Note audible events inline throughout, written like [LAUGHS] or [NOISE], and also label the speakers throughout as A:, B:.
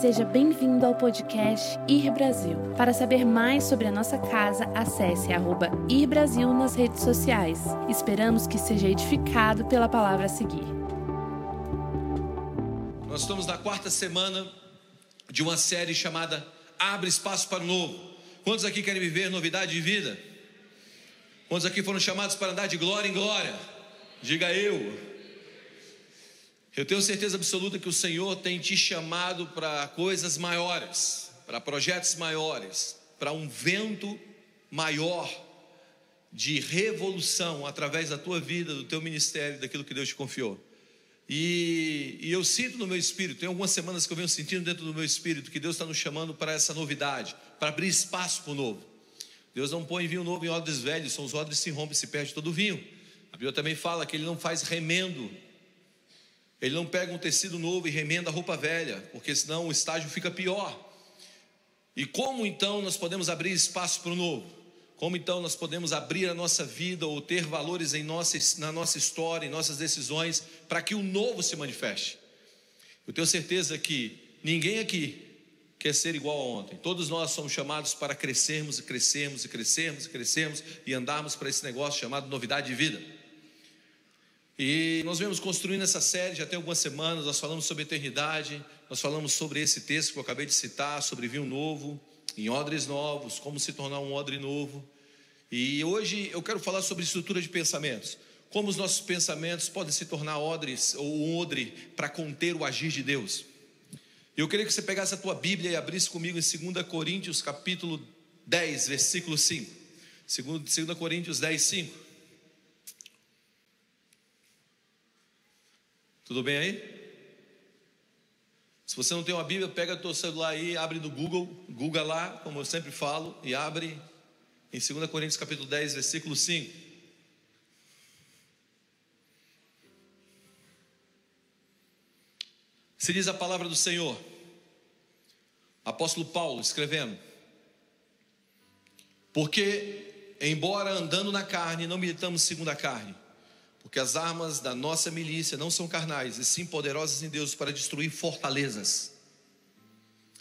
A: Seja bem-vindo ao podcast Ir Brasil. Para saber mais sobre a nossa casa, acesse arroba Ir Brasil nas redes sociais. Esperamos que seja edificado pela palavra a seguir.
B: Nós estamos na quarta semana de uma série chamada Abre Espaço para o Novo. Quantos aqui querem viver novidade de vida? Quantos aqui foram chamados para andar de glória em glória? Diga eu. Eu tenho certeza absoluta que o Senhor tem te chamado para coisas maiores, para projetos maiores, para um vento maior de revolução através da tua vida, do teu ministério, daquilo que Deus te confiou. E, e, eu sinto no meu espírito, tem algumas semanas que eu venho sentindo dentro do meu espírito que Deus está nos chamando para essa novidade, para abrir espaço para o novo. Deus não põe vinho novo em odres velhos, são os odres que se rompem se perde todo o vinho. A Bíblia também fala que Ele não faz remendo ele não pega um tecido novo e remenda a roupa velha, porque senão o estágio fica pior. E como então nós podemos abrir espaço para o novo? Como então nós podemos abrir a nossa vida ou ter valores em nossa, na nossa história, em nossas decisões, para que o novo se manifeste? Eu tenho certeza que ninguém aqui quer ser igual a ontem. Todos nós somos chamados para crescermos e crescermos e crescermos e crescermos e andarmos para esse negócio chamado novidade de vida. E nós vemos construindo essa série já tem algumas semanas, nós falamos sobre eternidade, nós falamos sobre esse texto que eu acabei de citar, sobre vinho novo, em odres novos, como se tornar um odre novo. E hoje eu quero falar sobre estrutura de pensamentos. Como os nossos pensamentos podem se tornar odres ou um odre para conter o agir de Deus. Eu queria que você pegasse a tua Bíblia e abrisse comigo em 2 Coríntios capítulo 10, versículo 5. 2 Coríntios 10, 5. Tudo bem aí? Se você não tem uma Bíblia, pega o teu celular aí, abre no Google, Google lá, como eu sempre falo, e abre em 2 Coríntios capítulo 10, versículo 5. Se diz a palavra do Senhor, apóstolo Paulo escrevendo, porque, embora andando na carne, não militamos segundo a carne, porque as armas da nossa milícia não são carnais, e sim poderosas em Deus para destruir fortalezas,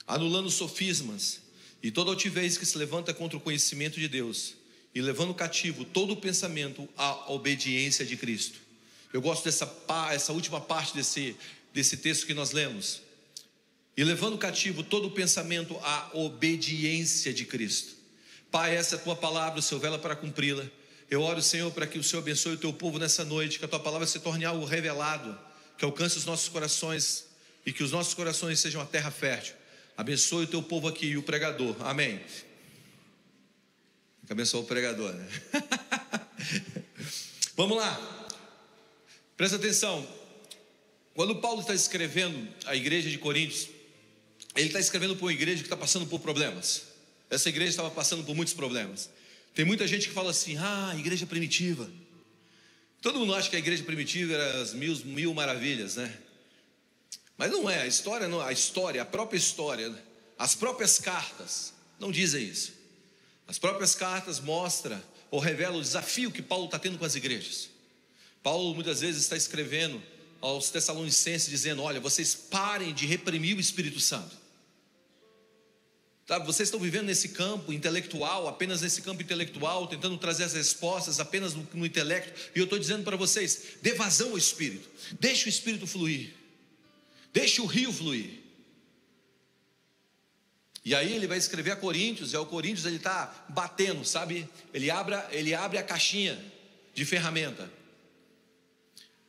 B: anulando sofismas e toda altivez que se levanta contra o conhecimento de Deus, e levando cativo todo o pensamento à obediência de Cristo. Eu gosto dessa essa última parte desse, desse texto que nós lemos. E levando cativo todo o pensamento à obediência de Cristo. Pai, essa é a tua palavra, o Senhor vela para cumpri-la. Eu oro, Senhor, para que o Senhor abençoe o teu povo nessa noite, que a tua palavra se torne algo revelado, que alcance os nossos corações e que os nossos corações sejam a terra fértil. Abençoe o teu povo aqui e o pregador. Amém. Abençoe o pregador, né? [LAUGHS] Vamos lá. Presta atenção. Quando Paulo está escrevendo a igreja de Coríntios, ele está escrevendo para uma igreja que está passando por problemas. Essa igreja estava passando por muitos problemas. Tem muita gente que fala assim: ah, igreja primitiva. Todo mundo acha que a igreja primitiva era as mil, mil maravilhas, né? Mas não é, a história, não, a história, a própria história, as próprias cartas não dizem isso. As próprias cartas mostram ou revelam o desafio que Paulo está tendo com as igrejas. Paulo muitas vezes está escrevendo aos Tessalonicenses dizendo: olha, vocês parem de reprimir o Espírito Santo. Tá, vocês estão vivendo nesse campo intelectual, apenas nesse campo intelectual, tentando trazer as respostas apenas no, no intelecto, e eu estou dizendo para vocês: dê vazão ao Espírito, deixe o Espírito fluir, deixe o rio fluir. E aí ele vai escrever a Coríntios, e ao Coríntios ele está batendo, sabe? Ele abre, ele abre a caixinha de ferramenta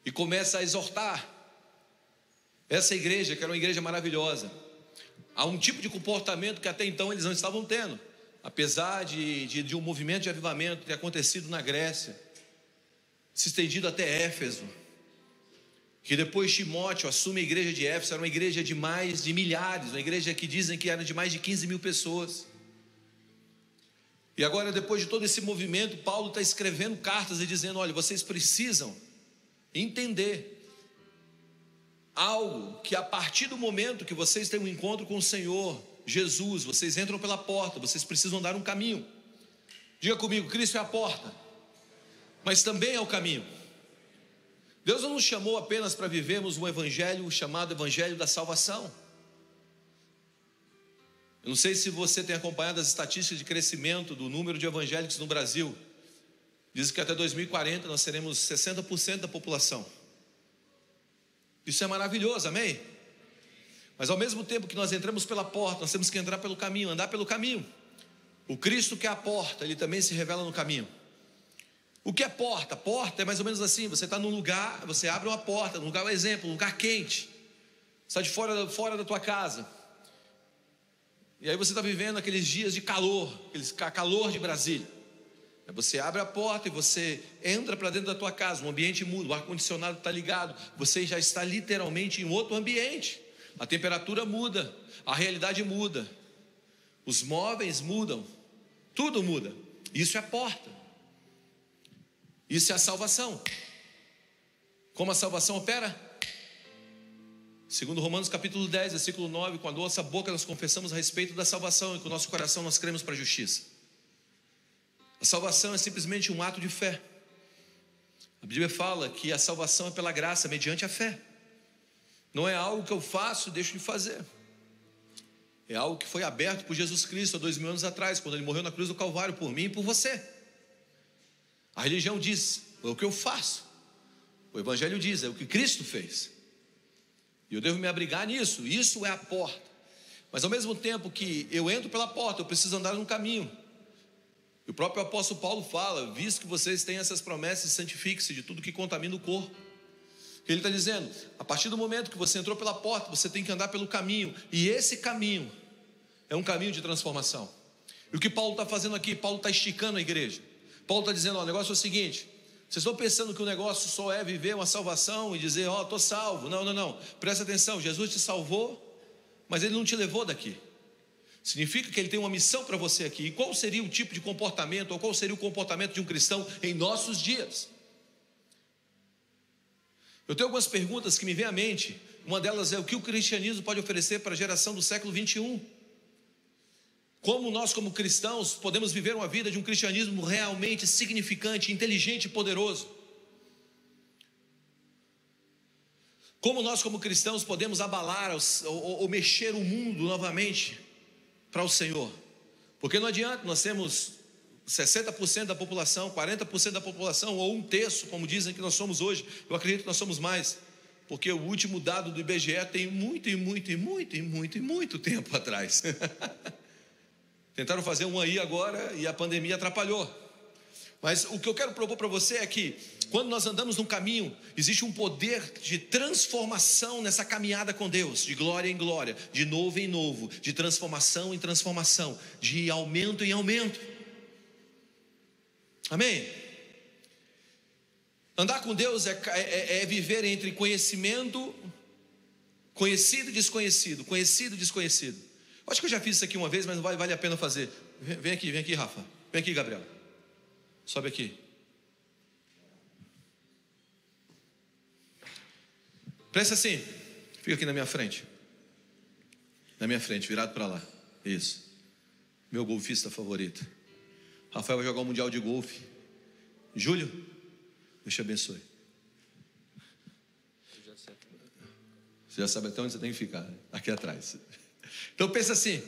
B: e começa a exortar essa igreja, que era uma igreja maravilhosa a um tipo de comportamento que até então eles não estavam tendo, apesar de, de, de um movimento de avivamento ter acontecido na Grécia, se estendido até Éfeso, que depois Timóteo assume a igreja de Éfeso, era uma igreja de mais de milhares, uma igreja que dizem que era de mais de 15 mil pessoas. E agora, depois de todo esse movimento, Paulo está escrevendo cartas e dizendo: olha, vocês precisam entender algo que a partir do momento que vocês têm um encontro com o Senhor, Jesus, vocês entram pela porta, vocês precisam dar um caminho. Diga comigo, Cristo é a porta, mas também é o caminho. Deus não nos chamou apenas para vivermos um evangelho chamado evangelho da salvação. Eu não sei se você tem acompanhado as estatísticas de crescimento do número de evangélicos no Brasil. Diz que até 2040 nós seremos 60% da população. Isso é maravilhoso, amém? Mas ao mesmo tempo que nós entramos pela porta, nós temos que entrar pelo caminho, andar pelo caminho. O Cristo que é a porta, ele também se revela no caminho. O que é porta? Porta é mais ou menos assim: você está num lugar, você abre uma porta, num lugar, um exemplo, um lugar quente, está de fora, fora da tua casa. E aí você está vivendo aqueles dias de calor, aqueles calor de Brasília. Você abre a porta e você entra para dentro da tua casa, o ambiente muda, o ar-condicionado está ligado, você já está literalmente em outro ambiente. A temperatura muda, a realidade muda, os móveis mudam, tudo muda. Isso é porta. Isso é a salvação. Como a salvação opera? Segundo Romanos capítulo 10, versículo 9, com a nossa boca nós confessamos a respeito da salvação e com o nosso coração nós cremos para a justiça. Salvação é simplesmente um ato de fé. A Bíblia fala que a salvação é pela graça, mediante a fé. Não é algo que eu faço e deixo de fazer. É algo que foi aberto por Jesus Cristo há dois mil anos atrás, quando ele morreu na cruz do Calvário por mim e por você. A religião diz, é o que eu faço. O Evangelho diz, é o que Cristo fez. E eu devo me abrigar nisso, isso é a porta. Mas ao mesmo tempo que eu entro pela porta, eu preciso andar no caminho. E o próprio apóstolo Paulo fala: visto que vocês têm essas promessas, santifique-se de tudo que contamina o corpo. Ele está dizendo: a partir do momento que você entrou pela porta, você tem que andar pelo caminho, e esse caminho é um caminho de transformação. E o que Paulo está fazendo aqui? Paulo está esticando a igreja. Paulo está dizendo: ó, o negócio é o seguinte. Vocês estão pensando que o negócio só é viver uma salvação e dizer, ó, oh, estou salvo. Não, não, não. Presta atenção, Jesus te salvou, mas ele não te levou daqui. Significa que ele tem uma missão para você aqui. E qual seria o tipo de comportamento, ou qual seria o comportamento de um cristão em nossos dias? Eu tenho algumas perguntas que me vêm à mente. Uma delas é o que o cristianismo pode oferecer para a geração do século 21. Como nós, como cristãos, podemos viver uma vida de um cristianismo realmente significante, inteligente e poderoso? Como nós, como cristãos, podemos abalar ou, ou mexer o mundo novamente para o Senhor. Porque não adianta, nós temos 60% da população, 40% da população, ou um terço, como dizem que nós somos hoje. Eu acredito que nós somos mais. Porque o último dado do IBGE tem muito, e muito, e muito, e muito, e muito tempo atrás. [LAUGHS] Tentaram fazer um aí agora e a pandemia atrapalhou. Mas o que eu quero propor para você é que, quando nós andamos num caminho, existe um poder de transformação nessa caminhada com Deus, de glória em glória, de novo em novo, de transformação em transformação, de aumento em aumento. Amém? Andar com Deus é, é, é viver entre conhecimento, conhecido e desconhecido, conhecido e desconhecido. Acho que eu já fiz isso aqui uma vez, mas não vale, vale a pena fazer. Vem aqui, vem aqui, Rafa. Vem aqui, Gabriel. Sobe aqui. Presta assim. Fica aqui na minha frente. Na minha frente, virado para lá. Isso. Meu golfista favorito. Rafael vai jogar o Mundial de Golfe. Júlio, Deus te abençoe. Você já sabe até onde você tem que ficar, aqui atrás. Então pensa assim: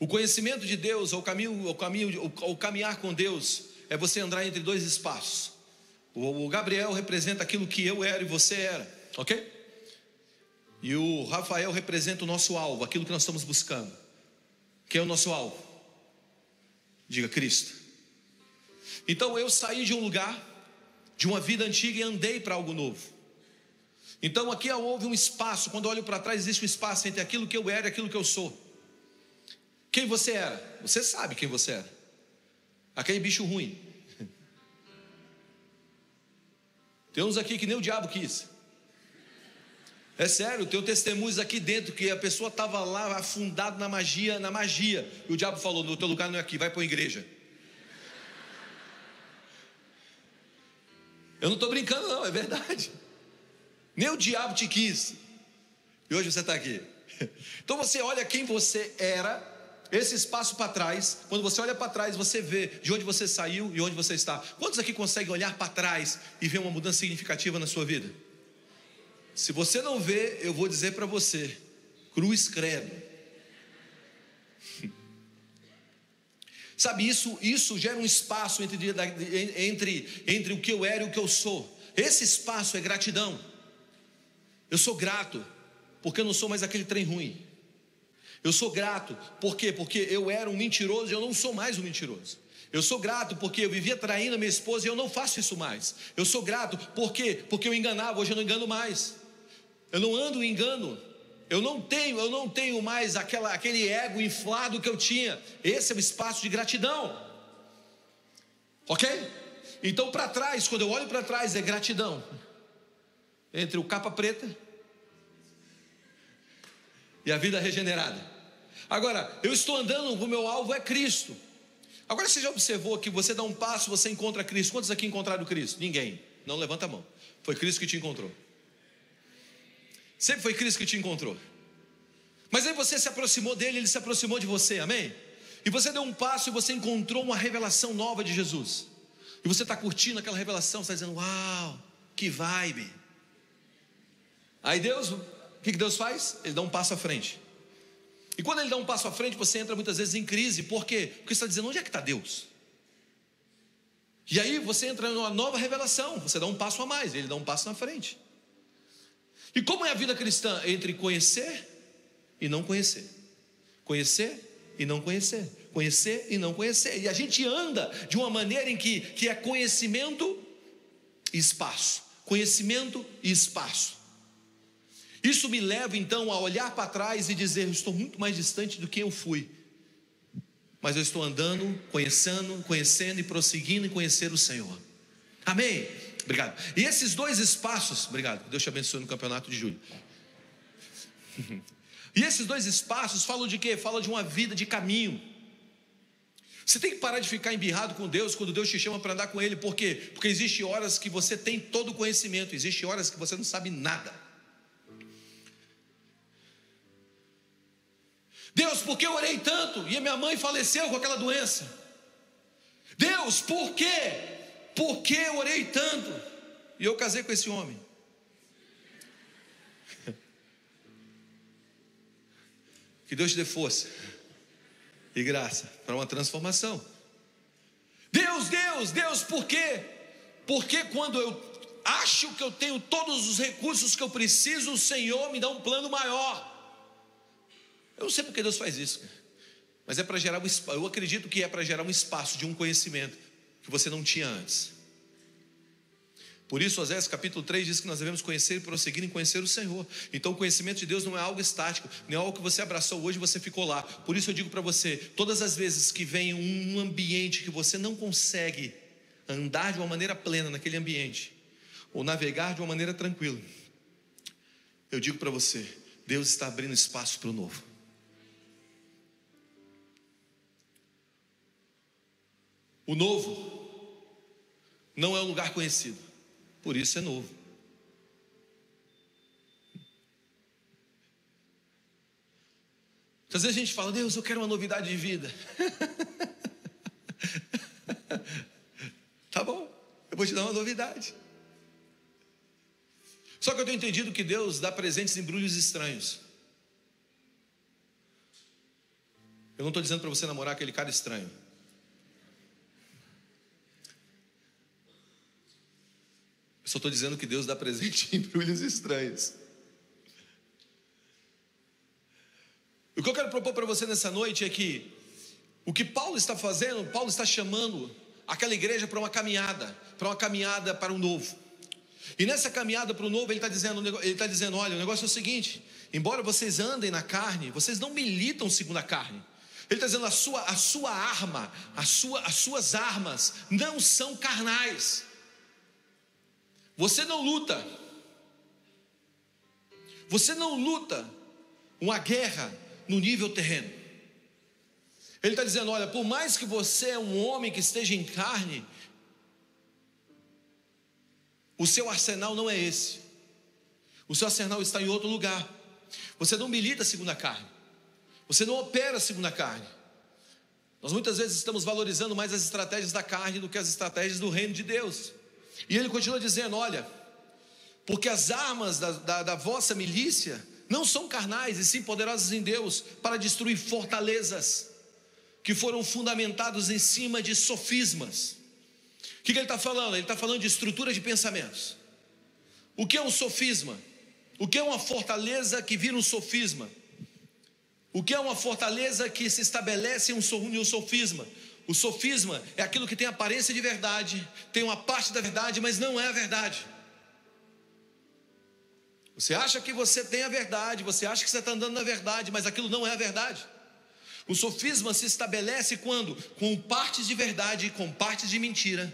B: o conhecimento de Deus, ou caminho, o caminho, o, caminhar com Deus, é você andar entre dois espaços. O Gabriel representa aquilo que eu era e você era, ok? E o Rafael representa o nosso alvo, aquilo que nós estamos buscando. Quem é o nosso alvo? Diga Cristo. Então eu saí de um lugar, de uma vida antiga e andei para algo novo. Então aqui houve um espaço, quando olho para trás, existe um espaço entre aquilo que eu era e aquilo que eu sou. Quem você era? Você sabe quem você era. Aquele bicho ruim. [LAUGHS] Tem uns aqui que nem o diabo quis. É sério, tem testemunhos aqui dentro que a pessoa estava lá afundado na magia, na magia. E o diabo falou: no teu lugar não é aqui, vai para a igreja. Eu não estou brincando, não, é verdade. Nem o diabo te quis. E hoje você está aqui. [LAUGHS] Então você olha quem você era, esse espaço para trás. Quando você olha para trás, você vê de onde você saiu e onde você está. Quantos aqui conseguem olhar para trás e ver uma mudança significativa na sua vida? Se você não vê, eu vou dizer para você: cruz credo. [LAUGHS] Sabe, isso, isso gera um espaço entre, entre, entre o que eu era e o que eu sou. Esse espaço é gratidão. Eu sou grato, porque eu não sou mais aquele trem ruim. Eu sou grato, por quê? Porque eu era um mentiroso e eu não sou mais um mentiroso. Eu sou grato porque eu vivia traindo a minha esposa e eu não faço isso mais. Eu sou grato porque porque eu enganava, hoje eu não engano mais. Eu não ando em engano. Eu não tenho, eu não tenho mais aquela, aquele ego inflado que eu tinha. Esse é o espaço de gratidão. Ok? Então, para trás, quando eu olho para trás, é gratidão. Entre o capa preta e a vida regenerada. Agora, eu estou andando, o meu alvo é Cristo. Agora você já observou que você dá um passo, você encontra Cristo. Quantos aqui encontraram Cristo? Ninguém. Não levanta a mão. Foi Cristo que te encontrou. Sempre foi Cristo que te encontrou. Mas aí você se aproximou dele, ele se aproximou de você, amém? E você deu um passo e você encontrou uma revelação nova de Jesus. E você está curtindo aquela revelação, está dizendo, uau, que vibe. Aí Deus, o que Deus faz? Ele dá um passo à frente. E quando ele dá um passo à frente, você entra muitas vezes em crise. Por quê? Porque você está dizendo, onde é que está Deus? E aí você entra numa nova revelação, você dá um passo a mais, ele dá um passo na frente. E como é a vida cristã? Entre conhecer e não conhecer. Conhecer e não conhecer. Conhecer e não conhecer. E a gente anda de uma maneira em que, que é conhecimento e espaço. Conhecimento e espaço. Isso me leva então a olhar para trás e dizer: eu estou muito mais distante do que eu fui. Mas eu estou andando, conhecendo, conhecendo e prosseguindo em conhecer o Senhor. Amém? Obrigado. E esses dois espaços, obrigado, Deus te abençoe no campeonato de julho. [LAUGHS] E esses dois espaços falam de quê? Falam de uma vida de caminho. Você tem que parar de ficar embirrado com Deus quando Deus te chama para andar com Ele, por quê? Porque existe horas que você tem todo o conhecimento, existe horas que você não sabe nada. Deus, por que eu orei tanto e a minha mãe faleceu com aquela doença? Deus, por quê? Por que eu orei tanto? E eu casei com esse homem. [LAUGHS] Que Deus te dê força e graça para uma transformação. Deus, Deus, Deus, por quê? Porque quando eu acho que eu tenho todos os recursos que eu preciso, o Senhor me dá um plano maior. Eu não sei porque Deus faz isso, mas é para gerar um. Eu acredito que é para gerar um espaço de um conhecimento que você não tinha antes. Por isso, Osés capítulo 3 diz que nós devemos conhecer e prosseguir em conhecer o Senhor. Então, o conhecimento de Deus não é algo estático, nem é algo que você abraçou hoje e você ficou lá. Por isso, eu digo para você: todas as vezes que vem um ambiente que você não consegue andar de uma maneira plena naquele ambiente, ou navegar de uma maneira tranquila, eu digo para você: Deus está abrindo espaço para o novo. O novo não é um lugar conhecido, por isso é novo. Às vezes a gente fala, Deus, eu quero uma novidade de vida. [LAUGHS] tá bom, eu vou te dar uma novidade. Só que eu tenho entendido que Deus dá presentes em embrulhos estranhos. Eu não estou dizendo para você namorar aquele cara estranho. Eu só estou dizendo que Deus dá presente em embrulhos estranhos. O que eu quero propor para você nessa noite é que o que Paulo está fazendo, Paulo está chamando aquela igreja para uma caminhada, para uma caminhada para o novo. E nessa caminhada para o novo, ele está dizendo, ele está dizendo, olha, o negócio é o seguinte: embora vocês andem na carne, vocês não militam segundo a carne. Ele está dizendo a sua, a sua arma, a sua, as suas armas não são carnais. Você não luta. Você não luta uma guerra no nível terreno. Ele está dizendo: olha, por mais que você é um homem que esteja em carne, o seu arsenal não é esse. O seu arsenal está em outro lugar. Você não milita segundo a carne. Você não opera segundo a carne. Nós muitas vezes estamos valorizando mais as estratégias da carne do que as estratégias do reino de Deus. E ele continua dizendo: Olha, porque as armas da, da, da vossa milícia não são carnais, e sim poderosos em Deus para destruir fortalezas que foram fundamentados em cima de sofismas. O que, que ele está falando? Ele está falando de estrutura de pensamentos. O que é um sofisma? O que é uma fortaleza que vira um sofisma? O que é uma fortaleza que se estabelece em um sofisma? O sofisma é aquilo que tem aparência de verdade, tem uma parte da verdade, mas não é a verdade. Você acha que você tem a verdade, você acha que você está andando na verdade, mas aquilo não é a verdade. O sofisma se estabelece quando, com partes de verdade e com partes de mentira,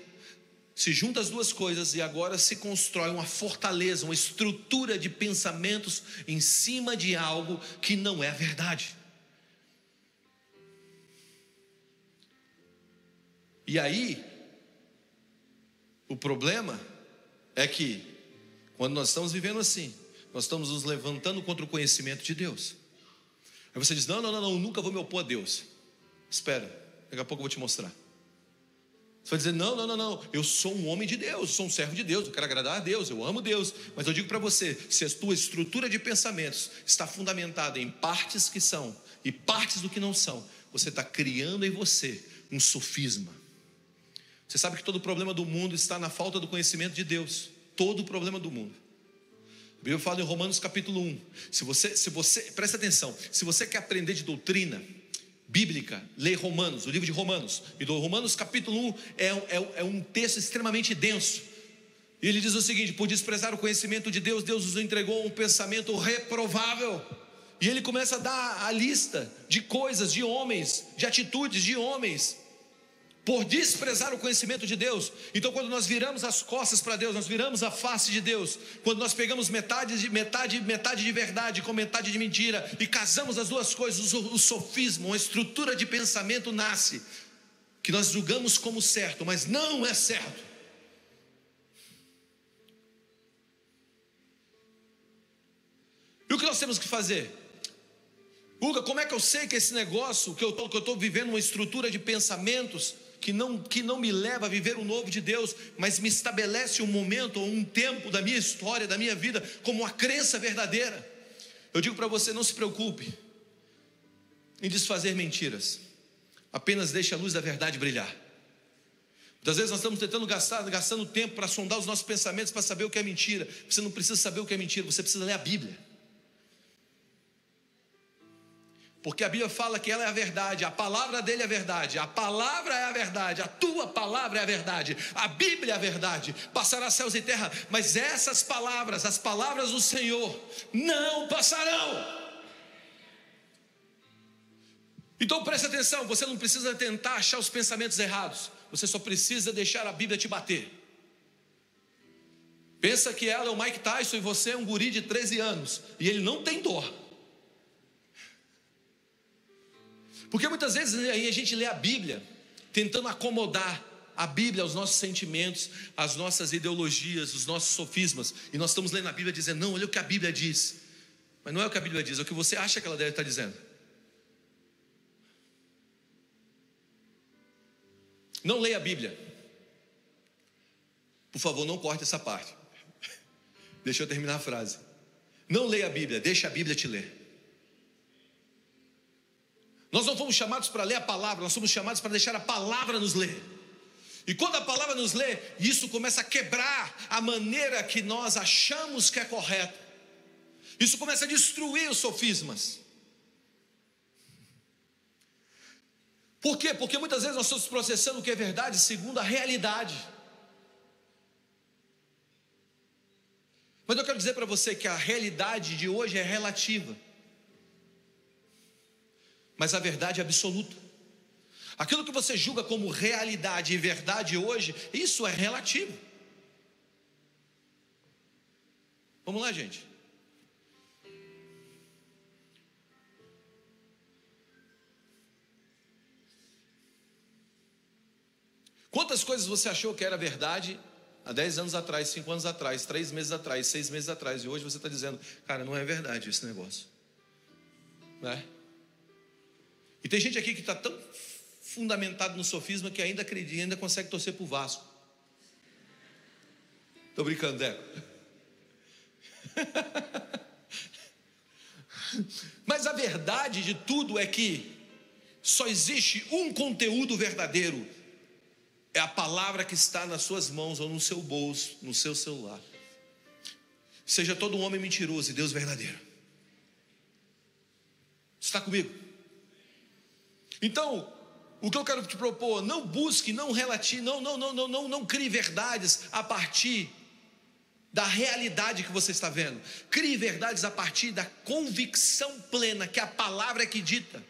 B: se juntam as duas coisas e agora se constrói uma fortaleza, uma estrutura de pensamentos em cima de algo que não é a verdade. E aí, o problema é que, quando nós estamos vivendo assim, nós estamos nos levantando contra o conhecimento de Deus. Aí você diz: Não, não, não, não nunca vou me opor a Deus. Espera, daqui a pouco eu vou te mostrar. Você vai dizer: Não, não, não, não, eu sou um homem de Deus, sou um servo de Deus, eu quero agradar a Deus, eu amo Deus. Mas eu digo para você: se a tua estrutura de pensamentos está fundamentada em partes que são e partes do que não são, você está criando em você um sofisma. Você sabe que todo o problema do mundo está na falta do conhecimento de Deus. Todo o problema do mundo. A Bíblia fala em Romanos capítulo 1. Se você, se você, presta atenção, se você quer aprender de doutrina bíblica, lê Romanos, o livro de Romanos. E do Romanos capítulo 1 é, é, é um texto extremamente denso. E ele diz o seguinte: por desprezar o conhecimento de Deus, Deus nos entregou um pensamento reprovável. E ele começa a dar a lista de coisas, de homens, de atitudes de homens por desprezar o conhecimento de Deus. Então, quando nós viramos as costas para Deus, nós viramos a face de Deus. Quando nós pegamos metade de metade, metade de verdade com metade de mentira e casamos as duas coisas, o, o sofismo, uma estrutura de pensamento nasce que nós julgamos como certo, mas não é certo. E o que nós temos que fazer? Uga, como é que eu sei que esse negócio, que eu estou vivendo uma estrutura de pensamentos, que não, que não me leva a viver o novo de Deus, mas me estabelece um momento ou um tempo da minha história, da minha vida, como uma crença verdadeira. Eu digo para você: não se preocupe em desfazer mentiras, apenas deixe a luz da verdade brilhar. Muitas vezes nós estamos tentando gastar, gastando tempo para sondar os nossos pensamentos, para saber o que é mentira. Você não precisa saber o que é mentira, você precisa ler a Bíblia. Porque a Bíblia fala que ela é a verdade, a palavra dele é a verdade, a palavra é a verdade, a tua palavra é a verdade, a Bíblia é a verdade. Passará céus e terra, mas essas palavras, as palavras do Senhor, não passarão. Então preste atenção, você não precisa tentar achar os pensamentos errados, você só precisa deixar a Bíblia te bater. Pensa que ela é o Mike Tyson e você é um guri de 13 anos, e ele não tem dor. Porque muitas vezes aí a gente lê a Bíblia tentando acomodar a Bíblia aos nossos sentimentos, às nossas ideologias, os nossos sofismas, e nós estamos lendo a Bíblia dizendo: "Não, olha o que a Bíblia diz". Mas não é o que a Bíblia diz, é o que você acha que ela deve estar dizendo. Não leia a Bíblia. Por favor, não corte essa parte. [LAUGHS] Deixa eu terminar a frase. Não leia a Bíblia, deixa a Bíblia te ler. Nós não fomos chamados para ler a palavra, nós somos chamados para deixar a palavra nos ler. E quando a palavra nos lê, isso começa a quebrar a maneira que nós achamos que é correta. Isso começa a destruir os sofismas. Por quê? Porque muitas vezes nós estamos processando o que é verdade segundo a realidade. Mas eu quero dizer para você que a realidade de hoje é relativa mas a verdade é absoluta. Aquilo que você julga como realidade e verdade hoje, isso é relativo. Vamos lá, gente. Quantas coisas você achou que era verdade há 10 anos atrás, 5 anos atrás, 3 meses atrás, 6 meses atrás, e hoje você está dizendo, cara, não é verdade esse negócio. Não é? E tem gente aqui que está tão fundamentado no sofisma que ainda acredita, ainda consegue torcer para o Vasco. Estou brincando, Deco. [LAUGHS] Mas a verdade de tudo é que só existe um conteúdo verdadeiro. É a palavra que está nas suas mãos ou no seu bolso, no seu celular. Seja todo um homem mentiroso e Deus verdadeiro. Está comigo? Então, o que eu quero te propor, não busque, não relate, não, não, não, não, não, não crie verdades a partir da realidade que você está vendo. Crie verdades a partir da convicção plena que a palavra é que dita.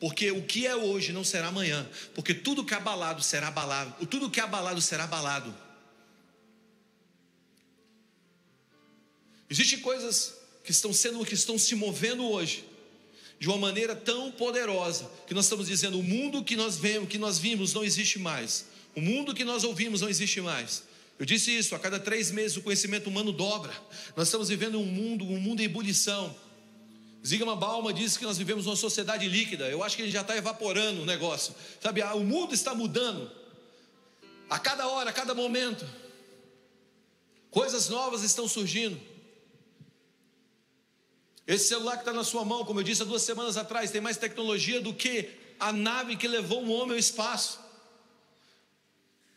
B: Porque o que é hoje não será amanhã, porque tudo que é abalado será abalado, tudo que é abalado será abalado. Existem coisas que estão sendo, que estão se movendo hoje, de uma maneira tão poderosa, que nós estamos dizendo: o mundo que nós vemos, que nós vimos, não existe mais. O mundo que nós ouvimos não existe mais. Eu disse isso, a cada três meses o conhecimento humano dobra. Nós estamos vivendo um mundo, um mundo em ebulição. Zygmunt Bauman disse que nós vivemos uma sociedade líquida. Eu acho que ele já está evaporando o negócio. Sabe, o mundo está mudando. A cada hora, a cada momento. Coisas novas estão surgindo. Esse celular que está na sua mão, como eu disse há duas semanas atrás, tem mais tecnologia do que a nave que levou um homem ao espaço.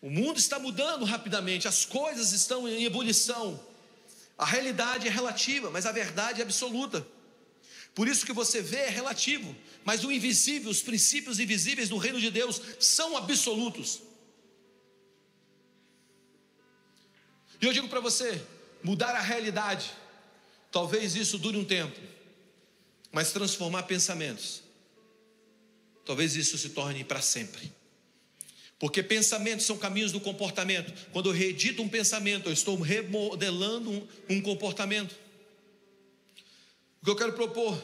B: O mundo está mudando rapidamente, as coisas estão em ebulição. A realidade é relativa, mas a verdade é absoluta. Por isso que você vê é relativo, mas o invisível, os princípios invisíveis do reino de Deus são absolutos. E eu digo para você, mudar a realidade, talvez isso dure um tempo, mas transformar pensamentos, talvez isso se torne para sempre. Porque pensamentos são caminhos do comportamento. Quando eu reedito um pensamento, eu estou remodelando um, um comportamento. O que eu quero propor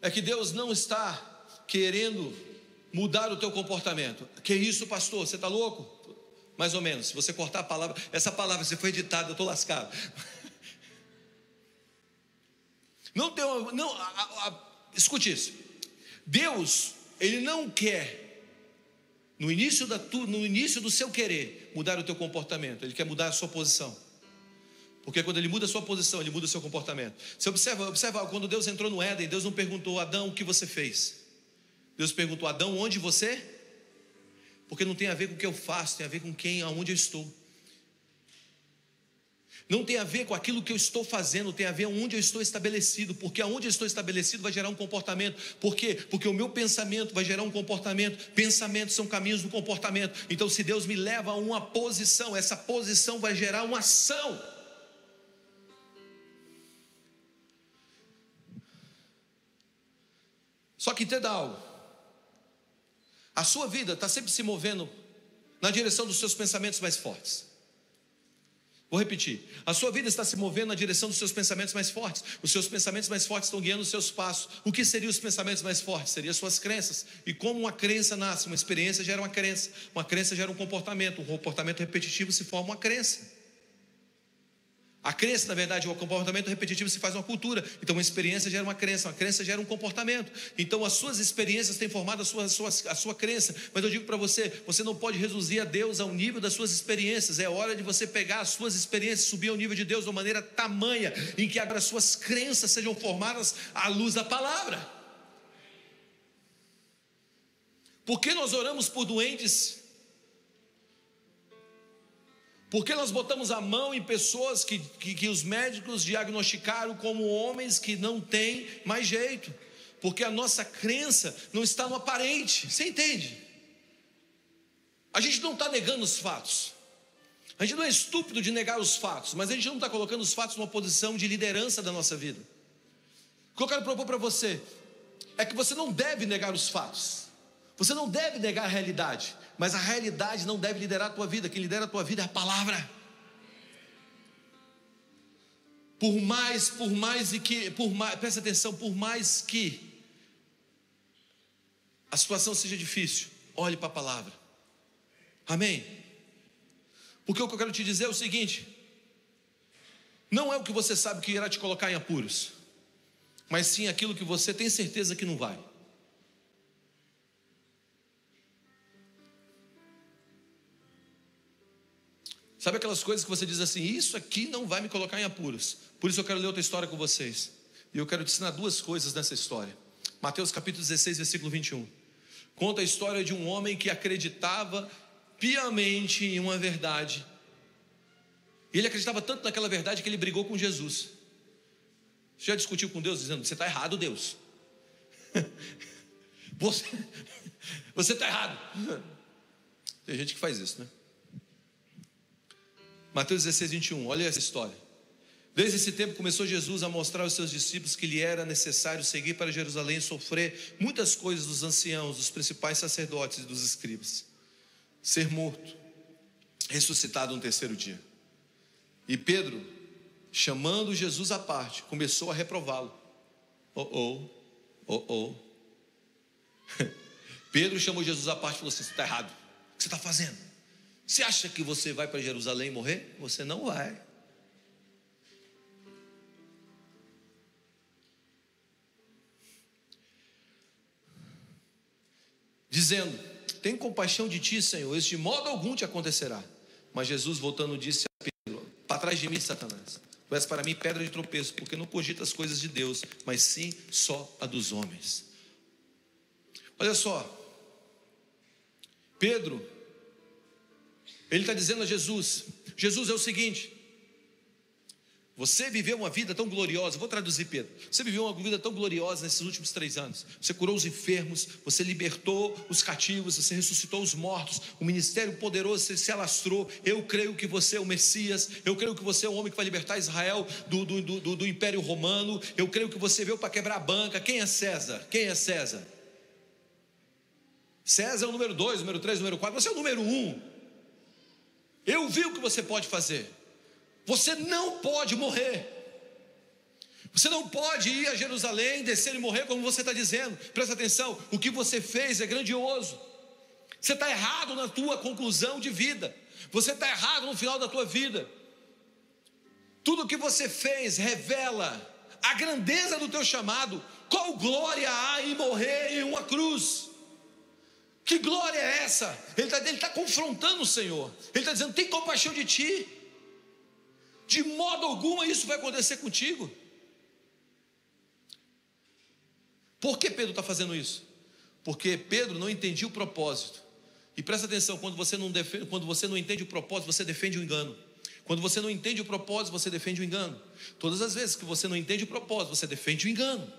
B: é que Deus não está querendo mudar o teu comportamento. Que isso, pastor? Você está louco? Mais ou menos. Se você cortar a palavra, essa palavra, se foi editada, eu estou lascado. [LAUGHS] Não tem não, a, a, escute isso. Deus, ele não quer no início, da tu, no início do seu querer, mudar o teu comportamento. Ele quer mudar a sua posição. Porque quando ele muda a sua posição, ele muda o seu comportamento. Você observa, observa quando Deus entrou no Éden, Deus não perguntou, Adão, o que você fez? Deus perguntou, Adão, onde você? Porque não tem a ver com o que eu faço, tem a ver com quem, aonde eu estou. Não tem a ver com aquilo que eu estou fazendo, tem a ver onde eu estou estabelecido, porque aonde eu estou estabelecido vai gerar um comportamento. Por quê? Porque o meu pensamento vai gerar um comportamento. Pensamentos são caminhos do comportamento. Então, se Deus me leva a uma posição, essa posição vai gerar uma ação. Só que entenda algo. A sua vida está sempre se movendo na direção dos seus pensamentos mais fortes. Vou repetir. A sua vida está se movendo na direção dos seus pensamentos mais fortes. Os seus pensamentos mais fortes estão guiando os seus passos. O que seriam os pensamentos mais fortes? Seriam as suas crenças. E como uma crença nasce, uma experiência gera uma crença. Uma crença gera um comportamento. Um comportamento repetitivo se forma uma crença. A crença, na verdade, o comportamento repetitivo se faz uma cultura. Então, uma experiência gera uma crença, uma crença gera um comportamento. Então, as suas experiências têm formado a sua, a sua, a sua crença. Mas eu digo para você: você não pode reduzir a Deus ao nível das suas experiências. É hora de você pegar as suas experiências subir ao nível de Deus de uma maneira tamanha, em que agora as suas crenças sejam formadas à luz da palavra. Por que nós oramos por doentes por que nós botamos a mão em pessoas que, que, que, os médicos diagnosticaram como homens que não têm mais jeito? Porque a nossa crença não está no aparente, você entende? A gente não está negando os fatos, a gente não é estúpido de negar os fatos, mas a gente não está colocando os fatos numa posição de liderança da nossa vida. O que eu quero propor para você é que você não deve negar os fatos, você não deve negar a realidade, mas a realidade não deve liderar a tua vida, quem lidera a tua vida é a palavra. Por mais, por mais e que, por mais, presta atenção, por mais que a situação seja difícil, olhe para a palavra. Amém? Porque o que eu quero te dizer é o seguinte: não é o que você sabe que irá te colocar em apuros, mas sim aquilo que você tem certeza que não vai. Sabe aquelas coisas que você diz assim: Isso aqui não vai me colocar em apuros. Por isso eu quero ler outra história com vocês. E eu quero te ensinar duas coisas nessa história. Mateus capítulo 16, versículo 21. Conta a história de um homem que acreditava piamente em uma verdade. E ele acreditava tanto naquela verdade que ele brigou com Jesus. Você já discutiu com Deus dizendo: Você está errado, Deus. [LAUGHS] Você [LAUGHS] está errado. Tem gente que faz isso, né? Mateus 16, 21. Olha essa história. Desde esse tempo começou Jesus a mostrar aos seus discípulos que lhe era necessário seguir para Jerusalém e sofrer muitas coisas dos anciãos, dos principais sacerdotes e dos escribas. Ser morto, ressuscitado no terceiro dia. E Pedro, chamando Jesus à parte, começou a reprová-lo. Oh, oh, oh, oh. [LAUGHS] Pedro chamou Jesus à parte e falou assim: Você está errado. O que você está fazendo? Você acha que você vai para Jerusalém morrer? Você não vai. Dizendo: Tem compaixão de ti, Senhor, isso de modo algum te acontecerá. Mas Jesus, voltando, disse a Pedro: Para trás de mim, Satanás. Tu és para mim pedra de tropeço, porque não cogita as coisas de Deus, mas sim só a dos homens. Olha só, Pedro, ele está dizendo a Jesus: Jesus é o seguinte, você viveu uma vida tão gloriosa, vou traduzir Pedro. Você viveu uma vida tão gloriosa nesses últimos três anos. Você curou os enfermos, você libertou os cativos, você ressuscitou os mortos. O ministério poderoso se alastrou. Eu creio que você é o Messias. Eu creio que você é o homem que vai libertar Israel do, do, do, do Império Romano. Eu creio que você veio para quebrar a banca. Quem é César? Quem é César? César é o número dois, número três, número quatro. Você é o número um. Eu vi o que você pode fazer. Você não pode morrer. Você não pode ir a Jerusalém, descer e morrer como você está dizendo. Presta atenção, o que você fez é grandioso. Você está errado na tua conclusão de vida. Você está errado no final da tua vida. Tudo o que você fez revela a grandeza do teu chamado. Qual glória há em morrer em uma cruz? Que glória é essa? Ele está tá confrontando o Senhor. Ele está dizendo: tem compaixão de ti. De modo algum isso vai acontecer contigo. Por que Pedro está fazendo isso? Porque Pedro não entendia o propósito. E presta atenção, quando você, não defende, quando você não entende o propósito, você defende o engano. Quando você não entende o propósito, você defende o engano. Todas as vezes que você não entende o propósito, você defende o engano.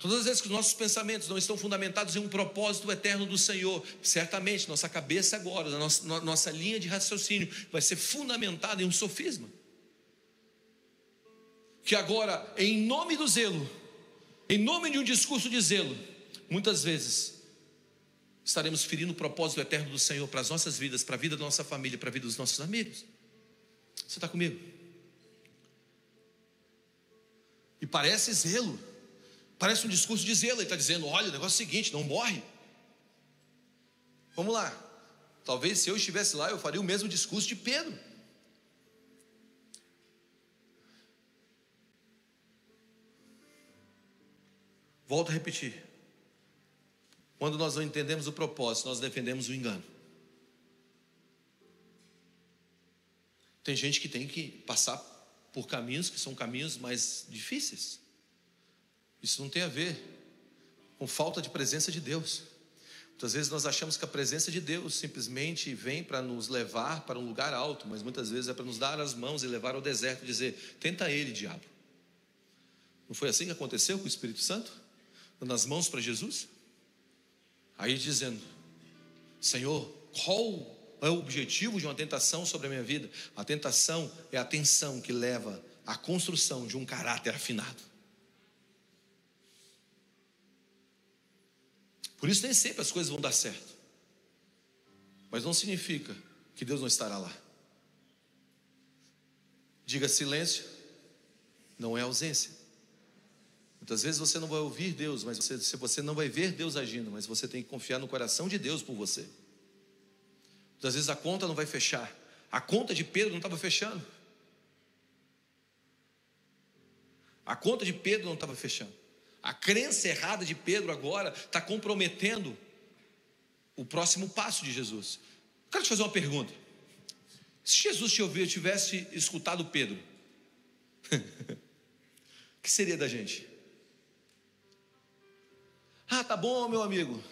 B: Todas as vezes que os nossos pensamentos não estão fundamentados em um propósito eterno do Senhor, certamente nossa cabeça agora, nossa, nossa linha de raciocínio vai ser fundamentada em um sofisma. Que agora, em nome do zelo, em nome de um discurso de zelo, muitas vezes estaremos ferindo o propósito eterno do Senhor para as nossas vidas, para a vida da nossa família, para a vida dos nossos amigos. Você está comigo? E parece zelo. Parece um discurso de zelo, ele está dizendo: olha, o negócio é o seguinte, não morre. Vamos lá. Talvez se eu estivesse lá, eu faria o mesmo discurso de Pedro. Volto a repetir. Quando nós não entendemos o propósito, nós defendemos o engano. Tem gente que tem que passar por caminhos que são caminhos mais difíceis. Isso não tem a ver com falta de presença de Deus. Muitas vezes nós achamos que a presença de Deus simplesmente vem para nos levar para um lugar alto, mas muitas vezes é para nos dar as mãos e levar ao deserto e dizer: tenta ele, diabo. Não foi assim que aconteceu com o Espírito Santo? Dando as mãos para Jesus? Aí dizendo: Senhor, qual é o objetivo de uma tentação sobre a minha vida? A tentação é a tensão que leva à construção de um caráter afinado. Por isso, nem sempre as coisas vão dar certo. Mas não significa que Deus não estará lá. Diga silêncio, não é ausência. Muitas vezes você não vai ouvir Deus, mas você, você não vai ver Deus agindo, mas você tem que confiar no coração de Deus por você. Muitas vezes a conta não vai fechar. A conta de Pedro não estava fechando. A conta de Pedro não estava fechando. A crença errada de Pedro agora está comprometendo o próximo passo de Jesus. quero te fazer uma pergunta. Se Jesus te ouviu, tivesse escutado Pedro, [LAUGHS] O que seria da gente? Ah, tá bom, meu amigo.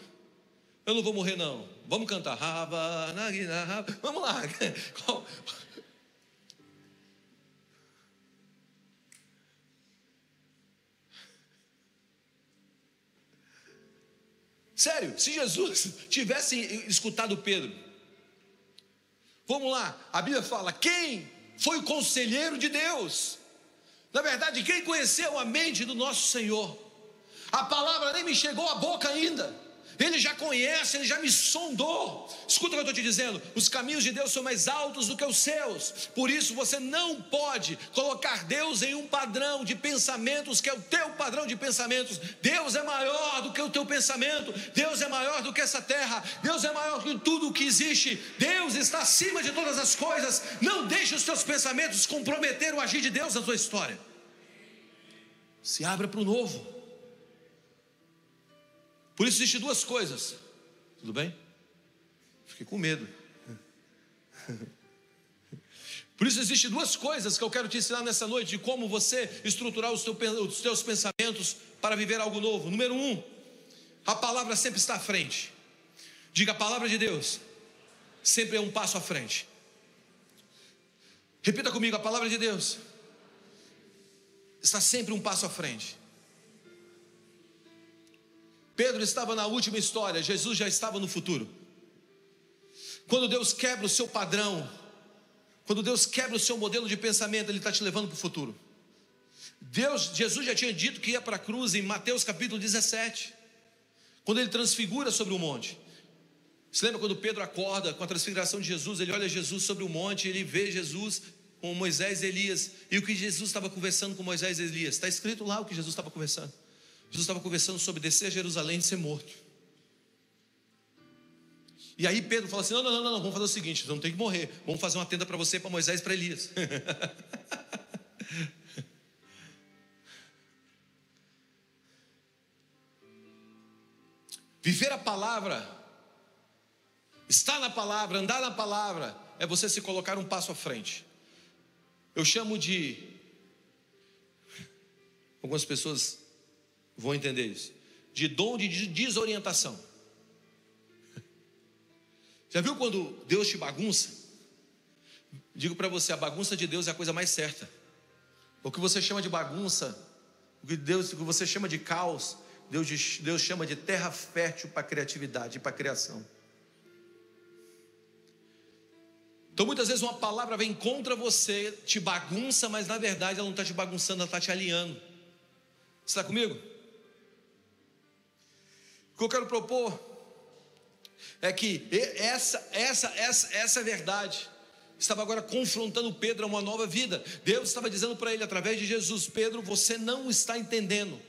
B: Eu não vou morrer, não. Vamos cantar. Vamos lá. [LAUGHS] Sério, se Jesus tivesse escutado Pedro, vamos lá, a Bíblia fala: quem foi o conselheiro de Deus? Na verdade, quem conheceu a mente do nosso Senhor? A palavra nem me chegou à boca ainda. Ele já conhece, ele já me sondou. Escuta o que eu estou te dizendo: os caminhos de Deus são mais altos do que os seus. Por isso você não pode colocar Deus em um padrão de pensamentos que é o teu padrão de pensamentos. Deus é maior do que o teu pensamento. Deus é maior do que essa terra. Deus é maior do que tudo o que existe. Deus está acima de todas as coisas. Não deixe os teus pensamentos comprometer o agir de Deus na tua história. Se abra para o novo. Por isso existem duas coisas. Tudo bem? Fiquei com medo. Por isso existem duas coisas que eu quero te ensinar nessa noite de como você estruturar os, teus pensamentos para viver algo novo. Número um, a palavra sempre está à frente. Diga a palavra de Deus sempre é um passo à frente. Repita comigo, a palavra de Deus está sempre um passo à frente. Pedro estava na última história, Jesus já estava no futuro. Quando Deus quebra o seu padrão, quando Deus quebra o seu modelo de pensamento, Ele está te levando para o futuro. Deus, Jesus já tinha dito que ia para a cruz em Mateus capítulo 17, quando ele transfigura sobre o monte. Você lembra quando Pedro acorda com a transfiguração de Jesus? Ele olha Jesus sobre o monte, ele vê Jesus com Moisés e Elias, e o que Jesus estava conversando com Moisés e Elias? Está escrito lá o que Jesus estava conversando. Jesus estava conversando sobre descer a Jerusalém e ser morto. E aí Pedro fala assim: não, não, não, não, vamos fazer o seguinte, não tem que morrer, vamos fazer uma tenda para você, para Moisés e para Elias. [LAUGHS] Viver a palavra, estar na palavra, andar na palavra, é você se colocar um passo à frente. Eu chamo de. Algumas pessoas vão entender isso. De dom de desorientação. [LAUGHS] Já viu quando Deus te bagunça? Digo para você, a bagunça de Deus é a coisa mais certa. O que você chama de bagunça, o que Deus, o que você chama de caos, Deus, Deus chama de terra fértil para criatividade e para criação. Então muitas vezes uma palavra vem contra você, te bagunça, mas na verdade ela não está te bagunçando, ela está te alinhando. Você está comigo? O que eu quero propor é que essa, essa, essa, essa verdade estava agora confrontando Pedro a uma nova vida. Deus estava dizendo para ele através de Jesus: Pedro, você não está entendendo.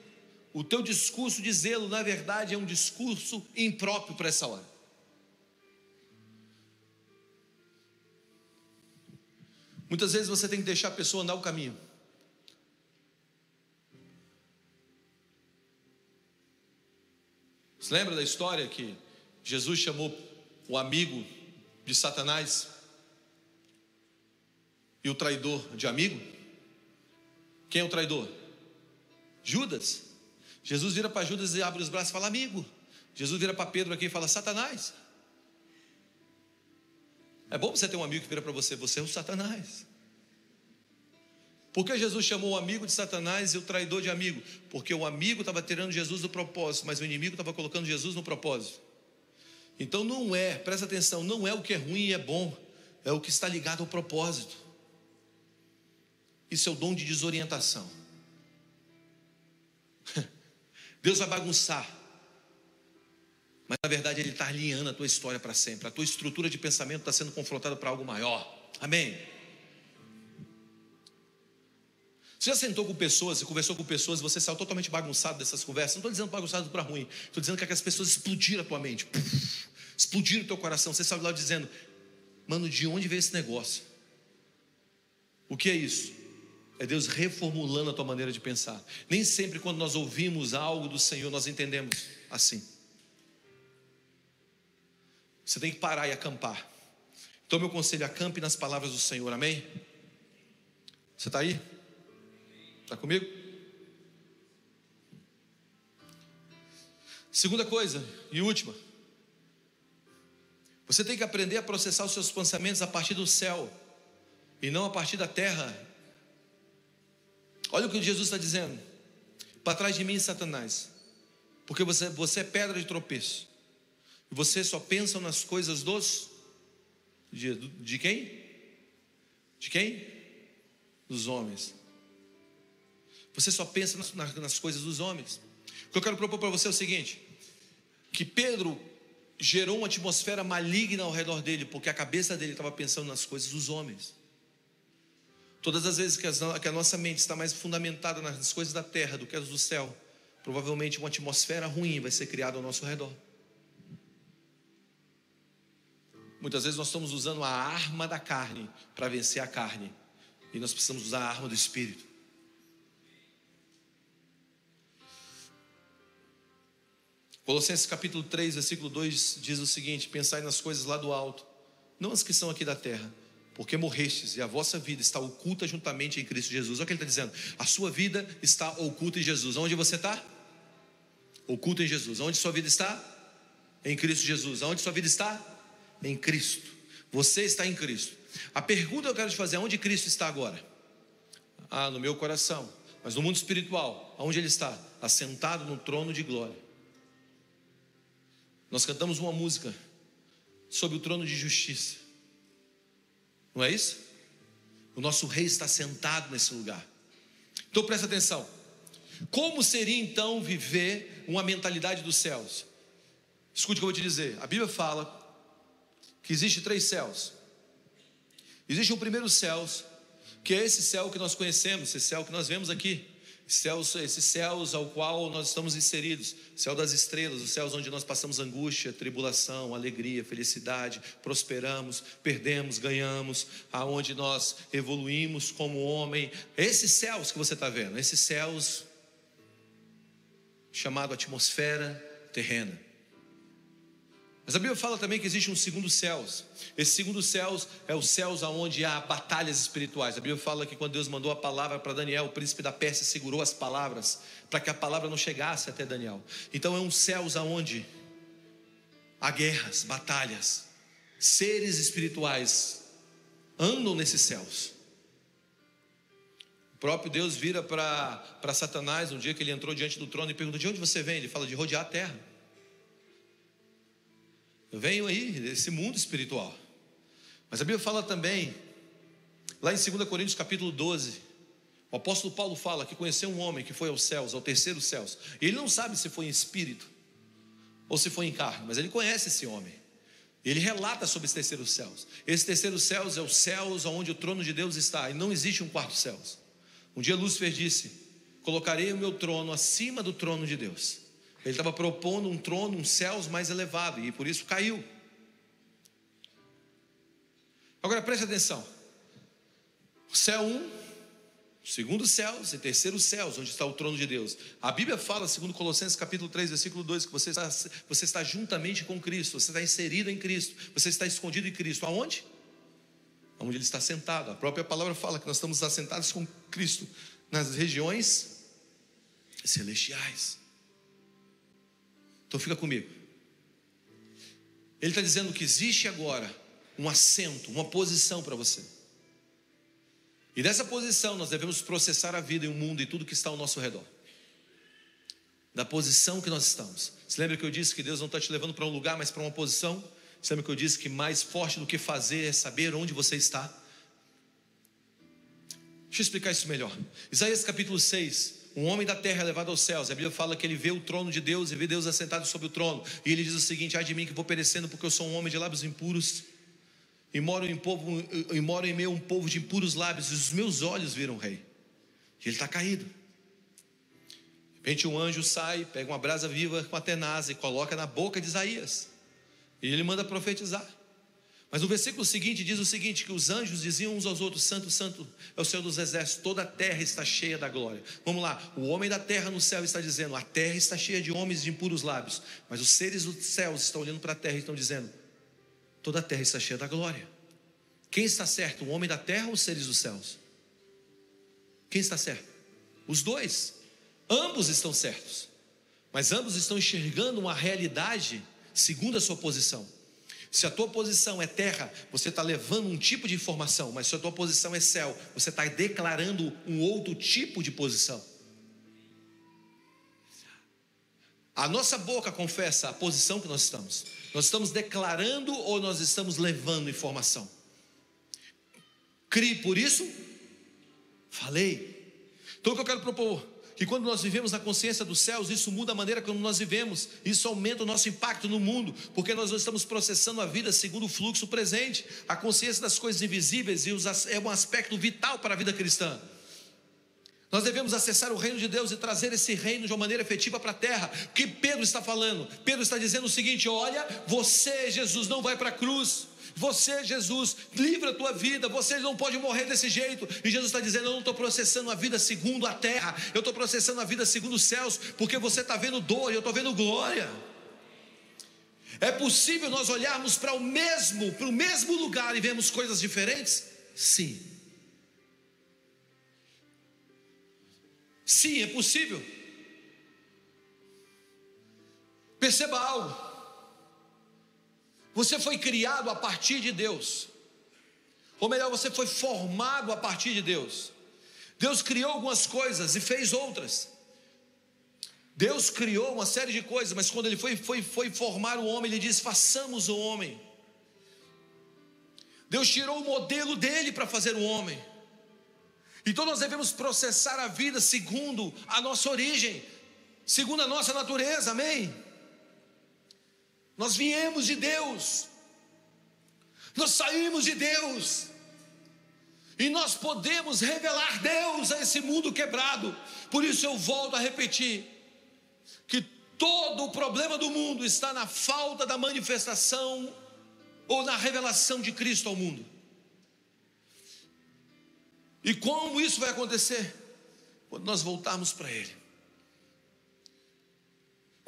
B: O teu discurso de zelo, na verdade, é um discurso impróprio para essa hora. Muitas vezes você tem que deixar a pessoa andar o caminho. Você lembra da história que Jesus chamou o amigo de Satanás e o traidor de amigo? Quem é o traidor? Judas. Jesus vira para Judas e abre os braços e fala: Amigo. Jesus vira para Pedro aqui e fala: Satanás. É bom você ter um amigo que vira para você: Você é o Satanás. Por que Jesus chamou o amigo de Satanás e o traidor de amigo? Porque o amigo estava tirando Jesus do propósito, mas o inimigo estava colocando Jesus no propósito. Então não é, presta atenção, não é o que é ruim e é bom, é o que está ligado ao propósito. Isso é o dom de desorientação. [LAUGHS] Deus vai bagunçar, mas na verdade Ele está alinhando a tua história para sempre. A tua estrutura de pensamento está sendo confrontada para algo maior. Amém? Você já sentou com pessoas e conversou com pessoas e você saiu totalmente bagunçado dessas conversas? Não estou dizendo bagunçado para ruim, estou dizendo que aquelas pessoas explodiram a tua mente, explodiram o teu coração. Você saiu lá dizendo, mano, de onde veio esse negócio? O que é isso? É Deus reformulando a tua maneira de pensar. Nem sempre quando nós ouvimos algo do Senhor nós entendemos assim. Você tem que parar e acampar. Então, meu conselho: acampe nas palavras do Senhor, amém? Você está aí? Está comigo? Segunda coisa e última. Você tem que aprender a processar os seus pensamentos a partir do céu e não a partir da terra. Olha o que Jesus está dizendo: para trás de mim, Satanás, porque você, você é pedra de tropeço, e você só pensa nas coisas dos. De, de quem? De quem? Dos homens. Você só pensa nas, coisas dos homens. O que eu quero propor para você é o seguinte: que Pedro gerou uma atmosfera maligna ao redor dele, porque a cabeça dele estava pensando nas coisas dos homens. Todas as vezes que, que a nossa mente está mais fundamentada nas coisas da terra do que as do céu, provavelmente uma atmosfera ruim vai ser criada ao nosso redor. Muitas vezes nós estamos usando a arma da carne para vencer a carne, e nós precisamos usar a arma do espírito. Colossenses capítulo 3, versículo 2 diz o seguinte: Pensai nas coisas lá do alto, não as que são aqui da terra, porque morrestes e a vossa vida está oculta juntamente em Cristo Jesus. Olha o que ele está dizendo: a sua vida está oculta em Jesus. Onde você está? Oculta em Jesus. Onde sua vida está? Em Cristo Jesus. Onde sua vida está? Em Cristo. Você está em Cristo. A pergunta que eu quero te fazer: onde Cristo está agora? Ah, no meu coração. Mas no mundo espiritual, aonde ele está? Assentado no trono de glória. Nós cantamos uma música sobre o trono de justiça. Não é isso? O nosso rei está sentado nesse lugar. Então presta atenção. Como seria então viver uma mentalidade dos céus? Escute o que eu vou te dizer. A Bíblia fala que existe três céus. Existe o primeiro céu, que é esse céu que nós conhecemos, esse céu que nós vemos aqui céus, esses céus ao qual nós estamos inseridos, céu das estrelas, os céus onde nós passamos angústia, tribulação, alegria, felicidade, prosperamos, perdemos, ganhamos, aonde nós evoluímos como homem. Esses céus que você está vendo, esses céus chamado atmosfera terrena. Mas a Bíblia fala também que existe um segundo céus. Esse segundo céus é os céus aonde há batalhas espirituais. A Bíblia fala que quando Deus mandou a palavra para Daniel, o príncipe da Pérsia segurou as palavras para que a palavra não chegasse até Daniel. Então é um céus aonde há guerras, batalhas. Seres espirituais andam nesses céus. O próprio Deus vira para Satanás um dia que ele entrou diante do trono e pergunta: De onde você vem? Ele fala: De rodear a terra. Eu venho aí desse mundo espiritual. Mas a Bíblia fala também, lá em 2 Coríntios capítulo 12, o apóstolo Paulo fala que conheceu um homem que foi aos céus, ao terceiro céus. E ele não sabe se foi em espírito ou se foi em carne, mas ele conhece esse homem. Ele relata sobre esse terceiro céus. Esse terceiro céus é os céus onde o trono de Deus está, e não existe um quarto céus. Um dia Lúcifer disse: Colocarei o meu trono acima do trono de Deus. Ele estava propondo um trono, um céus mais elevado, e por isso caiu. Agora preste atenção: céu 1, um, segundo céus e terceiro céus, onde está o trono de Deus. A Bíblia fala, segundo Colossenses capítulo 3, versículo 2, que você está, você está juntamente com Cristo, você está inserido em Cristo, você está escondido em Cristo. Aonde? Onde ele está sentado. A própria palavra fala que nós estamos assentados com Cristo nas regiões celestiais. Então fica comigo. Ele está dizendo que existe agora um assento, uma posição para você. E dessa posição nós devemos processar a vida e o mundo e tudo que está ao nosso redor. Da posição que nós estamos. Você lembra que eu disse que Deus não está te levando para um lugar, mas para uma posição? Você lembra que eu disse que mais forte do que fazer é saber onde você está? Deixa eu explicar isso melhor. Isaías capítulo 6, um homem da terra é levado aos céus. A Bíblia fala que ele vê o trono de Deus e vê Deus assentado sobre o trono. E ele diz o seguinte: ai de mim que vou perecendo, porque eu sou um homem de lábios impuros. E moro em, povo, e moro em meio a um povo de impuros lábios, e os meus olhos viram o rei. E ele está caído. De repente um anjo sai, pega uma brasa viva com a tenaz e coloca na boca de Isaías. E ele manda profetizar. Mas o versículo seguinte diz o seguinte: que os anjos diziam uns aos outros: Santo, Santo é o Senhor dos exércitos, toda a terra está cheia da glória. Vamos lá, o homem da terra no céu está dizendo: a terra está cheia de homens de impuros lábios. Mas os seres dos céus estão olhando para a terra e estão dizendo: toda a terra está cheia da glória. Quem está certo, o homem da terra ou os seres dos céus? Quem está certo? Os dois, ambos estão certos. Mas ambos estão enxergando uma realidade segundo a sua posição. Se a tua posição é terra, você está levando um tipo de informação, mas se a tua posição é céu, você está declarando um outro tipo de posição. A nossa boca confessa a posição que nós estamos. Nós estamos declarando ou nós estamos levando informação? Crie por isso? Falei. Então o que eu quero propor? Que quando nós vivemos na consciência dos céus, isso muda a maneira como nós vivemos, isso aumenta o nosso impacto no mundo, porque nós estamos processando a vida segundo o fluxo presente. A consciência das coisas invisíveis é um aspecto vital para a vida cristã. Nós devemos acessar o reino de Deus e trazer esse reino de uma maneira efetiva para a terra. O que Pedro está falando? Pedro está dizendo o seguinte: olha, você, Jesus, não vai para a cruz. Você, Jesus, livra a tua vida. Você não pode morrer desse jeito. E Jesus está dizendo: Eu não estou processando a vida segundo a terra, eu estou processando a vida segundo os céus, porque você está vendo dor e eu estou vendo glória. É possível nós olharmos para o mesmo, para o mesmo lugar e vermos coisas diferentes? Sim. Sim, é possível. Perceba algo. Você foi criado a partir de Deus. Ou melhor, você foi formado a partir de Deus. Deus criou algumas coisas e fez outras. Deus criou uma série de coisas, mas quando ele foi, foi, foi formar o homem, ele disse: façamos o homem. Deus tirou o modelo dele para fazer o homem. Então nós devemos processar a vida segundo a nossa origem, segundo a nossa natureza, amém? Nós viemos de Deus, nós saímos de Deus, e nós podemos revelar Deus a esse mundo quebrado. Por isso eu volto a repetir: que todo o problema do mundo está na falta da manifestação ou na revelação de Cristo ao mundo. E como isso vai acontecer? Quando nós voltarmos para Ele.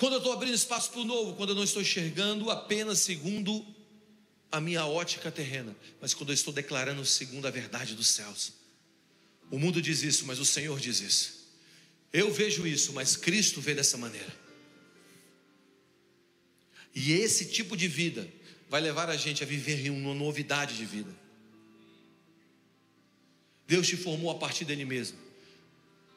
B: Quando eu estou abrindo espaço para o novo, quando eu não estou enxergando apenas segundo a minha ótica terrena, mas quando eu estou declarando segundo a verdade dos céus. O mundo diz isso, mas o Senhor diz isso. Eu vejo isso, mas Cristo vê dessa maneira. E esse tipo de vida vai levar a gente a viver em uma novidade de vida. Deus te formou a partir dele mesmo.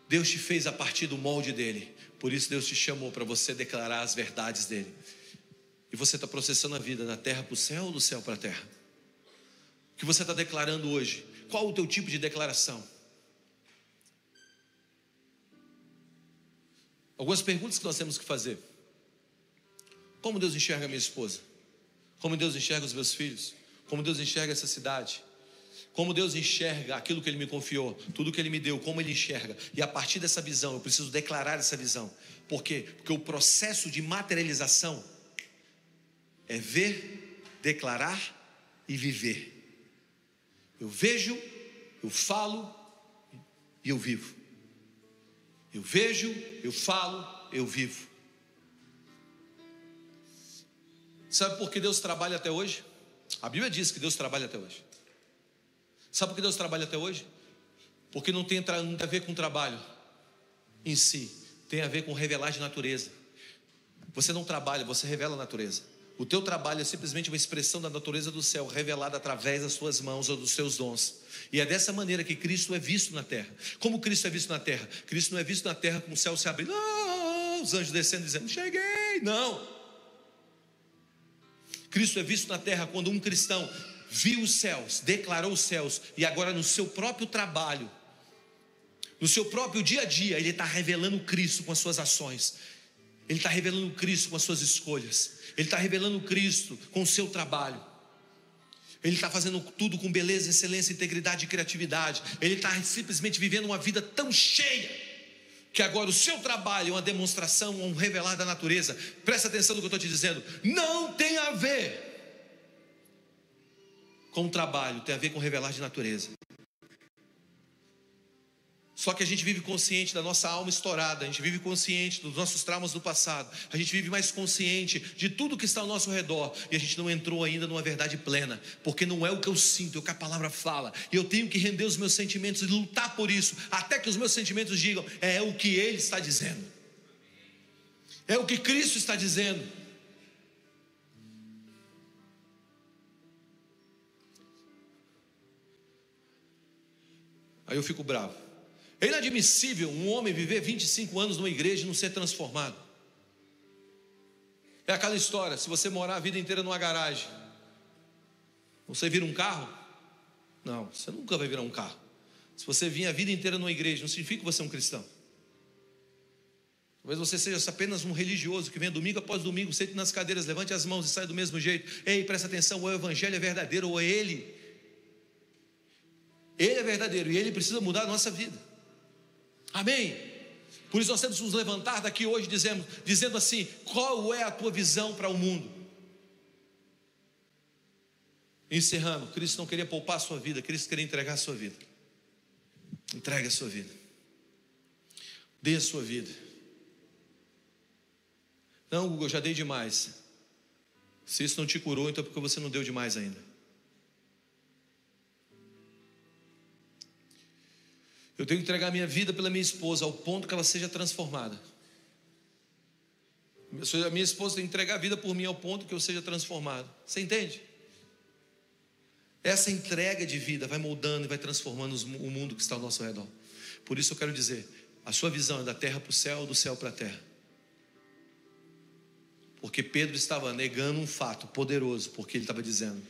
B: Deus te fez a partir do molde dele. Por isso Deus te chamou para você declarar as verdades dele. E você está processando a vida da terra para o céu ou do céu para a terra? O que você está declarando hoje? Qual o teu tipo de declaração? Algumas perguntas que nós temos que fazer. Como Deus enxerga minha esposa? Como Deus enxerga os meus filhos? Como Deus enxerga essa cidade? Como Deus enxerga aquilo que Ele me confiou, tudo que Ele me deu, como Ele enxerga, e a partir dessa visão, eu preciso declarar essa visão, por quê? Porque o processo de materialização é ver, declarar e viver. Eu vejo, eu falo e eu vivo. Eu vejo, eu falo, eu vivo. Sabe por que Deus trabalha até hoje? A Bíblia diz que Deus trabalha até hoje. Sabe por que Deus trabalha até hoje? Porque não tem, não tem a ver com trabalho em si, tem a ver com revelar de natureza. Você não trabalha, você revela a natureza. O teu trabalho é simplesmente uma expressão da natureza do céu, revelada através das suas mãos ou dos seus dons. E é dessa maneira que Cristo é visto na terra. Como Cristo é visto na terra? Cristo não é visto na terra com o céu se abrindo, ah, os anjos descendo dizendo: Cheguei! Não. Cristo é visto na terra quando um cristão viu os céus, declarou os céus, e agora no seu próprio trabalho, no seu próprio dia a dia, ele está revelando Cristo com as suas ações, ele está revelando Cristo com as suas escolhas, ele está revelando Cristo com o seu trabalho. Ele está fazendo tudo com beleza, excelência, integridade e criatividade. Ele está simplesmente vivendo uma vida tão cheia que agora o seu trabalho é uma demonstração, um revelar da natureza. Presta atenção no que eu estou te dizendo. Não tem a ver com o trabalho, tem a ver com revelar de natureza. Só que a gente vive consciente da nossa alma estourada, a gente vive consciente dos nossos traumas do passado, a gente vive mais consciente de tudo que está ao nosso redor e a gente não entrou ainda numa verdade plena, porque não é o que eu sinto, é o que a palavra fala, e eu tenho que render os meus sentimentos e lutar por isso, até que os meus sentimentos digam, é o que ele está dizendo. É o que Cristo está dizendo. Aí eu fico bravo. É inadmissível um homem viver 25 anos numa igreja e não ser transformado. É aquela história: se você morar a vida inteira numa garagem, você vira um carro? Não, você nunca vai virar um carro. Se você vir a vida inteira numa igreja, não significa que você é um cristão. Talvez você seja apenas um religioso que vem domingo após domingo, sente nas cadeiras, levante as mãos e sai do mesmo jeito. Ei, presta atenção: ou é o evangelho é verdadeiro, ou é ele. Ele é verdadeiro e ele precisa mudar a nossa vida. Amém? Por isso nós temos que nos levantar daqui hoje dizendo, dizendo assim: qual é a tua visão para o mundo? Encerrando, Cristo não queria poupar a sua vida, Cristo queria entregar a sua vida. Entregue a sua vida. Dê a sua vida. Não, Google, eu já dei demais. Se isso não te curou, então é porque você não deu demais ainda. Eu tenho que entregar minha vida pela minha esposa ao ponto que ela seja transformada. A minha esposa tem que entregar a vida por mim ao ponto que eu seja transformado. Você entende? Essa entrega de vida vai moldando e vai transformando o mundo que está ao nosso redor. Por isso eu quero dizer: a sua visão é da terra para o céu, do céu para a terra. Porque Pedro estava negando um fato poderoso, porque ele estava dizendo: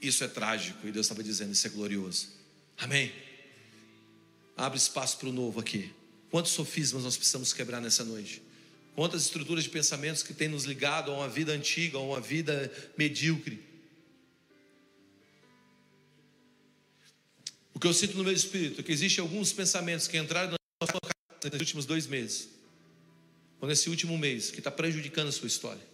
B: Isso é trágico, e Deus estava dizendo: Isso é glorioso. Amém. Abre espaço para o novo aqui. Quantos sofismas nós precisamos quebrar nessa noite? Quantas estruturas de pensamentos que têm nos ligado a uma vida antiga, a uma vida medíocre? O que eu sinto no meu espírito é que existem alguns pensamentos que entraram na nossa casa nos últimos dois meses, ou nesse último mês, que está prejudicando a sua história.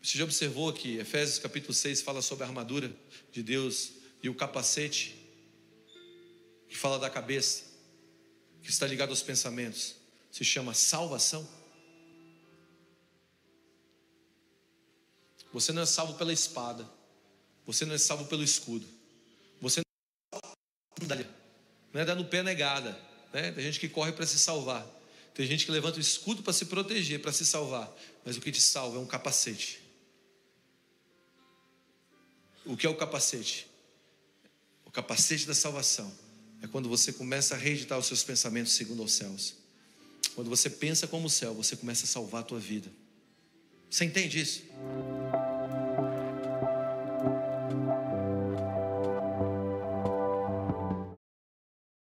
B: Você já observou que Efésios capítulo 6 fala sobre a armadura de Deus e o capacete, que fala da cabeça, que está ligado aos pensamentos, se chama salvação. Você não é salvo pela espada, você não é salvo pelo escudo, você não é salvo pela não é dar no pé negada. Né? Tem gente que corre para se salvar, tem gente que levanta o escudo para se proteger, para se salvar, mas o que te salva é um capacete. O que é o capacete? Capacete da salvação é quando você começa a reeditar os seus pensamentos segundo aos céus. Quando você pensa como o céu, você começa a salvar a tua vida. Você entende isso?